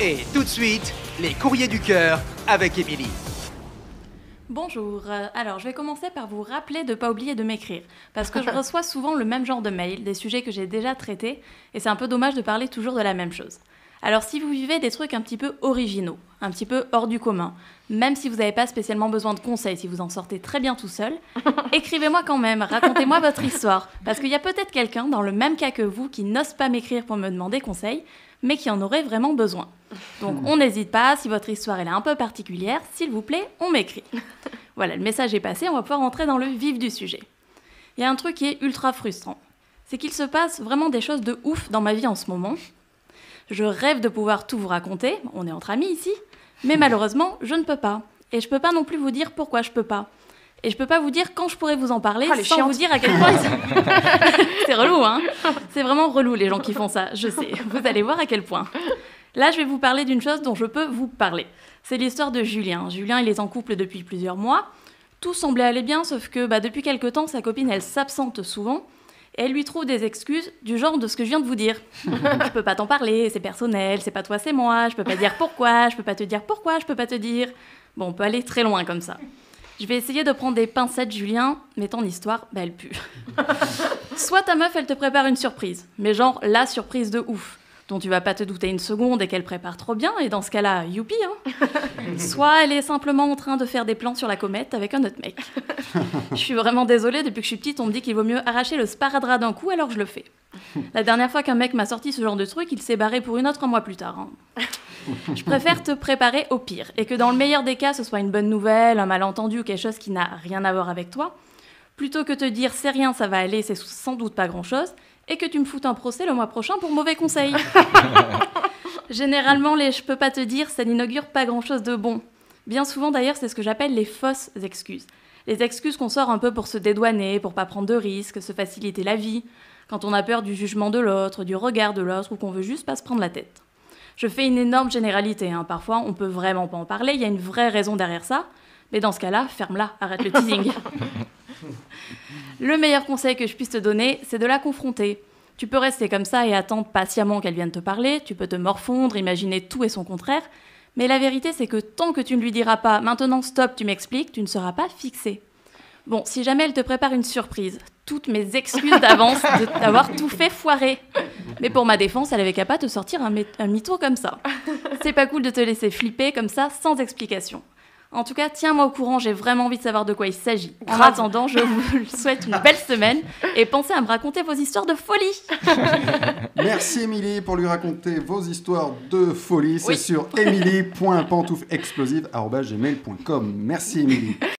Et tout de suite, les courriers du cœur avec Émilie. Bonjour, euh, alors je vais commencer par vous rappeler de ne pas oublier de m'écrire, parce que je reçois souvent le même genre de mail, des sujets que j'ai déjà traités, et c'est un peu dommage de parler toujours de la même chose. Alors si vous vivez des trucs un petit peu originaux, un petit peu hors du commun, même si vous n'avez pas spécialement besoin de conseils, si vous en sortez très bien tout seul, écrivez-moi quand même, racontez-moi votre histoire, parce qu'il y a peut-être quelqu'un dans le même cas que vous qui n'ose pas m'écrire pour me demander conseil, mais qui en aurait vraiment besoin. Donc on n'hésite pas, si votre histoire est un peu particulière, s'il vous plaît, on m'écrit. Voilà, le message est passé, on va pouvoir rentrer dans le vif du sujet. Il y a un truc qui est ultra frustrant, c'est qu'il se passe vraiment des choses de ouf dans ma vie en ce moment, je rêve de pouvoir tout vous raconter, on est entre amis ici, mais malheureusement, je ne peux pas. Et je peux pas non plus vous dire pourquoi je peux pas. Et je peux pas vous dire quand je pourrais vous en parler Ah, sans chiantes. vous dire à quel point. c'est relou, hein C'est vraiment relou les gens qui font ça, je sais. Vous allez voir à quel point. Là, je vais vous parler d'une chose dont je peux vous parler. C'est l'histoire de Julien. Julien, il est en couple depuis plusieurs mois. Tout semblait aller bien, sauf que bah, depuis quelque temps, sa copine, elle s'absente souvent. Et elle lui trouve des excuses du genre de ce que je viens de vous dire. je peux pas t'en parler, c'est personnel, c'est pas toi, c'est moi, je peux pas dire pourquoi, je peux pas te dire pourquoi, je peux pas te dire. Bon, on peut aller très loin comme ça. Je vais essayer de prendre des pincettes, Julien, mais ton histoire, bah, elle pue. Soit ta meuf, elle te prépare une surprise, mais genre la surprise de ouf, dont tu vas pas te douter une seconde et qu'elle prépare trop bien, et dans ce cas-là, youpi, hein. Soit elle est simplement en train de faire des plans sur la comète avec un autre mec. Je suis vraiment désolée, depuis que je suis petite, on me dit qu'il vaut mieux arracher le sparadrap d'un coup, alors je le fais. La dernière fois qu'un mec m'a sorti ce genre de truc, il s'est barré pour une autre un mois plus tard. hein. Je préfère te préparer au pire, et que dans le meilleur des cas, ce soit une bonne nouvelle, un malentendu ou quelque chose qui n'a rien à voir avec toi, plutôt que te dire c'est rien, ça va aller, c'est sans doute pas grand-chose, et que tu me foutes un procès le mois prochain pour mauvais conseil. Généralement, les je peux pas te dire, ça n'inaugure pas grand-chose de bon. Bien souvent d'ailleurs, c'est ce que j'appelle les fausses excuses. Les excuses qu'on sort un peu pour se dédouaner, pour pas prendre de risques, se faciliter la vie, quand on a peur du jugement de l'autre, du regard de l'autre, ou qu'on veut juste pas se prendre la tête. Je fais une énorme généralité, hein. parfois on peut vraiment pas en parler, il y a une vraie raison derrière ça, mais dans ce cas-là, ferme-la, arrête le teasing. le meilleur conseil que je puisse te donner, c'est de la confronter. Tu peux rester comme ça et attendre patiemment qu'elle vienne te parler, tu peux te morfondre, imaginer tout et son contraire, mais la vérité c'est que tant que tu ne lui diras pas maintenant stop, tu m'expliques, tu ne seras pas fixé. Bon, si jamais elle te prépare une surprise, toutes mes excuses d'avance de t'avoir tout fait foirer. Mais pour ma défense, elle avait qu'à pas te sortir un, un comme ça. C'est pas cool de te laisser flipper comme ça sans explication. En tout cas, tiens-moi au courant, j'ai vraiment envie de savoir de quoi il s'agit. En Grave. attendant, je vous souhaite une belle semaine et pensez à me raconter vos histoires de folie. Merci Émilie pour lui raconter vos histoires de folie. C'est Oui. sur. Merci Émilie.